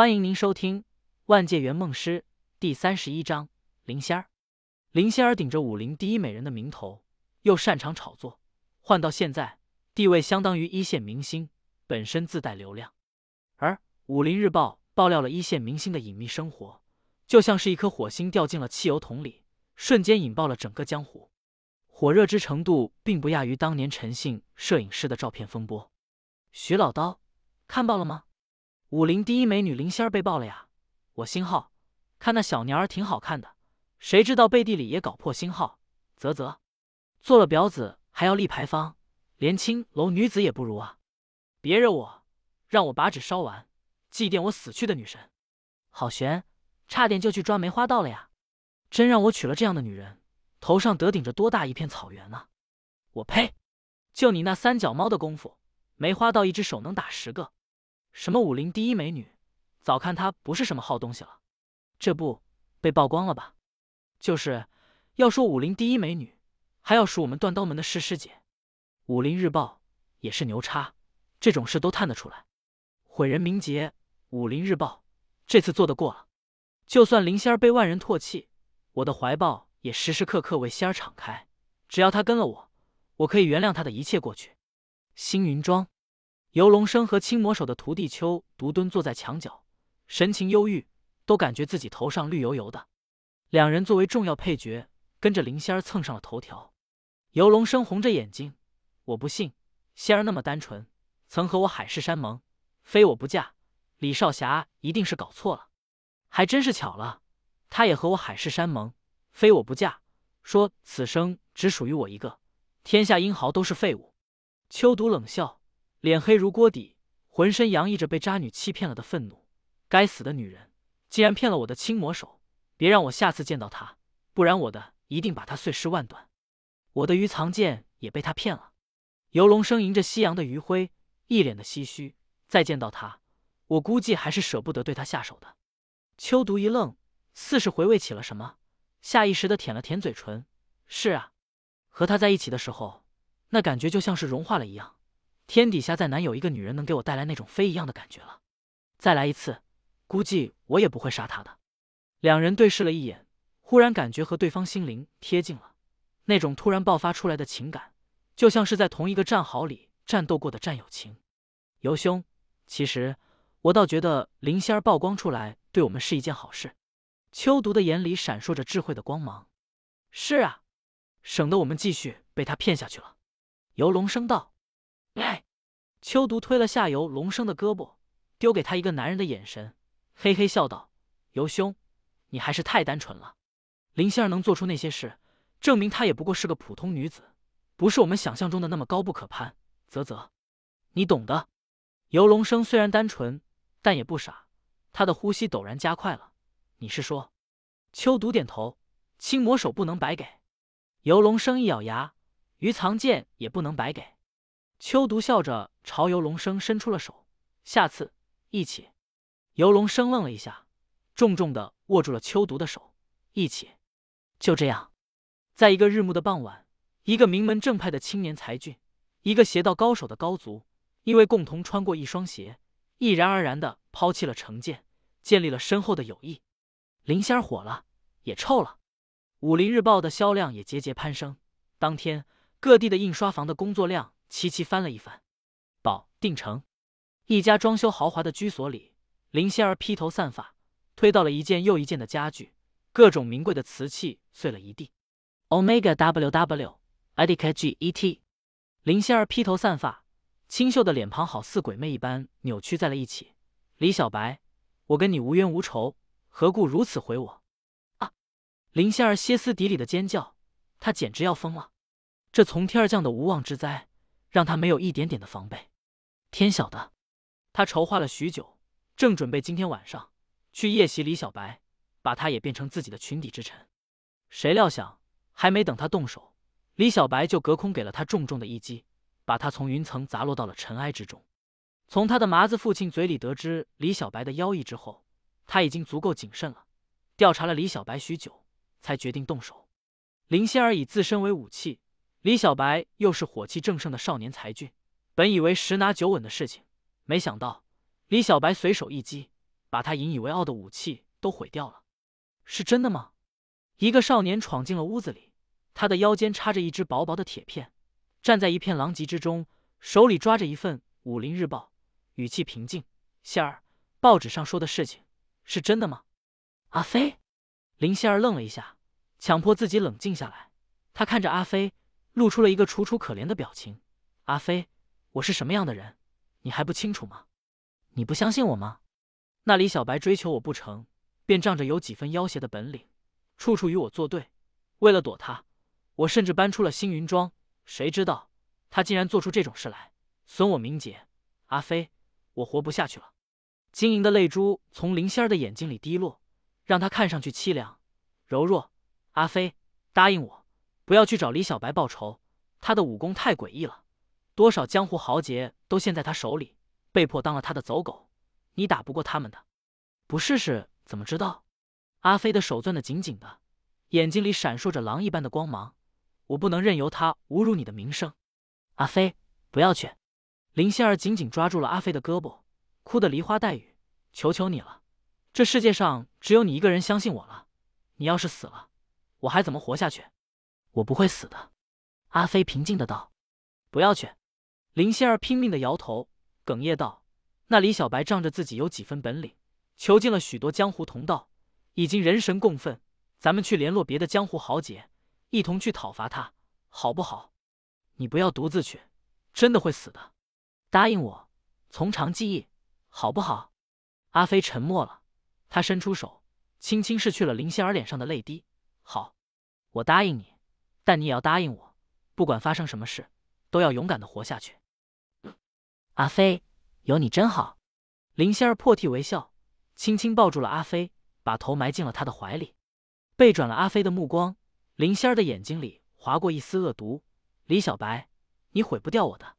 欢迎您收听《万界圆梦师》第三十一章林仙儿。林仙儿顶着武林第一美人的名头，又擅长炒作，换到现在，地位相当于一线明星，本身自带流量。而《武林日报》爆料了一线明星的隐秘生活，就像是一颗火星掉进了汽油桶里，瞬间引爆了整个江湖，火热之程度并不亚于当年陈姓摄影师的照片风波。徐老刀，看报了吗？武林第一美女林仙儿被爆了呀！我星号看那小娘儿挺好看的，谁知道背地里也搞破星号，啧啧，做了婊子还要立牌坊，连青楼女子也不如啊！别惹我，让我把纸烧完，祭奠我死去的女神。好悬，差点就去抓梅花道了呀！真让我娶了这样的女人，头上得顶着多大一片草原啊！我呸！就你那三脚猫的功夫，梅花道一只手能打十个。什么武林第一美女，早看她不是什么好东西了。这不被曝光了吧？就是要说武林第一美女，还要数我们断刀门的师师姐。武林日报也是牛叉，这种事都探得出来，毁人名节。武林日报这次做得过了，就算林仙儿被万人唾弃，我的怀抱也时时刻刻为仙儿敞开。只要她跟了我，我可以原谅她的一切过去。星云庄。游龙生和青魔手的徒弟秋独蹲坐在墙角，神情忧郁，都感觉自己头上绿油油的。两人作为重要配角，跟着林仙儿蹭上了头条。游龙生红着眼睛：“我不信，仙儿那么单纯，曾和我海誓山盟，非我不嫁。李少侠一定是搞错了，还真是巧了，他也和我海誓山盟，非我不嫁，说此生只属于我一个，天下英豪都是废物。”秋独冷笑。脸黑如锅底，浑身洋溢着被渣女欺骗了的愤怒。该死的女人，竟然骗了我的青魔手！别让我下次见到她，不然我的一定把她碎尸万段。我的鱼藏剑也被他骗了。游龙生迎着夕阳的余晖，一脸的唏嘘。再见到他，我估计还是舍不得对他下手的。秋毒一愣，似是回味起了什么，下意识的舔了舔嘴唇。是啊，和他在一起的时候，那感觉就像是融化了一样。天底下再难有一个女人能给我带来那种飞一样的感觉了。再来一次，估计我也不会杀她的。两人对视了一眼，忽然感觉和对方心灵贴近了。那种突然爆发出来的情感，就像是在同一个战壕里战斗过的战友情。尤兄，其实我倒觉得林仙儿曝光出来对我们是一件好事。秋毒的眼里闪烁着智慧的光芒。是啊，省得我们继续被他骗下去了。游龙生道。哎，秋毒推了下游龙生的胳膊，丢给他一个男人的眼神，嘿嘿笑道：“游兄，你还是太单纯了。林仙儿能做出那些事，证明她也不过是个普通女子，不是我们想象中的那么高不可攀。啧啧，你懂的。”游龙生虽然单纯，但也不傻，他的呼吸陡然加快了。你是说，秋毒点头，青魔手不能白给。游龙生一咬牙，鱼藏剑也不能白给。秋毒笑着朝游龙生伸出了手，下次一起。游龙生愣了一下，重重的握住了秋毒的手，一起。就这样，在一个日暮的傍晚，一个名门正派的青年才俊，一个邪道高手的高足，因为共同穿过一双鞋，毅然而然的抛弃了成见，建立了深厚的友谊。林仙火了，也臭了。武林日报的销量也节节攀升，当天各地的印刷房的工作量。齐齐翻了一番，保定城一家装修豪华的居所里，林仙儿披头散发，推到了一件又一件的家具，各种名贵的瓷器碎了一地。Omega W W a d i k G E T，林仙儿披头散发，清秀的脸庞好似鬼魅一般扭曲在了一起。李小白，我跟你无冤无仇，何故如此回我？啊！林仙儿歇斯底里的尖叫，她简直要疯了，这从天而降的无妄之灾。让他没有一点点的防备。天晓得，他筹划了许久，正准备今天晚上去夜袭李小白，把他也变成自己的裙底之臣。谁料想，还没等他动手，李小白就隔空给了他重重的一击，把他从云层砸落到了尘埃之中。从他的麻子父亲嘴里得知李小白的妖异之后，他已经足够谨慎了，调查了李小白许久，才决定动手。林仙儿以自身为武器。李小白又是火气正盛的少年才俊，本以为十拿九稳的事情，没想到李小白随手一击，把他引以为傲的武器都毁掉了。是真的吗？一个少年闯进了屋子里，他的腰间插着一只薄薄的铁片，站在一片狼藉之中，手里抓着一份《武林日报》，语气平静：“仙儿，报纸上说的事情是真的吗？”阿飞，林仙儿愣了一下，强迫自己冷静下来。他看着阿飞，露出了一个楚楚可怜的表情：“阿飞，我是什么样的人，你还不清楚吗？你不相信我吗？那李小白追求我不成，便仗着有几分要挟的本领，处处与我作对。为了躲他，我甚至搬出了星云庄。谁知道他竟然做出这种事来，损我名节。阿飞，我活不下去了。”晶莹的泪珠从林仙儿的眼睛里滴落，让她看上去凄凉柔弱。阿飞，答应我，不要去找李小白报仇。他的武功太诡异了，多少江湖豪杰都陷在他手里，被迫当了他的走狗。你打不过他们的，不试试怎么知道？阿飞的手攥得紧紧的，眼睛里闪烁着狼一般的光芒。我不能任由他侮辱你的名声。阿飞，不要去！林仙儿紧紧抓住了阿飞的胳膊。哭得梨花带雨，求求你了，这世界上只有你一个人相信我了。你要是死了，我还怎么活下去？我不会死的。阿飞平静的道。不要去！林仙儿拼命的摇头，哽咽道：“那李小白仗着自己有几分本领，囚禁了许多江湖同道，已经人神共愤。咱们去联络别的江湖豪杰，一同去讨伐他，好不好？你不要独自去，真的会死的。答应我，从长计议。”好不好？阿飞沉默了，他伸出手，轻轻拭去了林仙儿脸上的泪滴。好，我答应你，但你也要答应我，不管发生什么事，都要勇敢的活下去。阿飞，有你真好。林仙儿破涕为笑，轻轻抱住了阿飞，把头埋进了他的怀里。背转了阿飞的目光，林仙儿的眼睛里划过一丝恶毒。李小白，你毁不掉我的。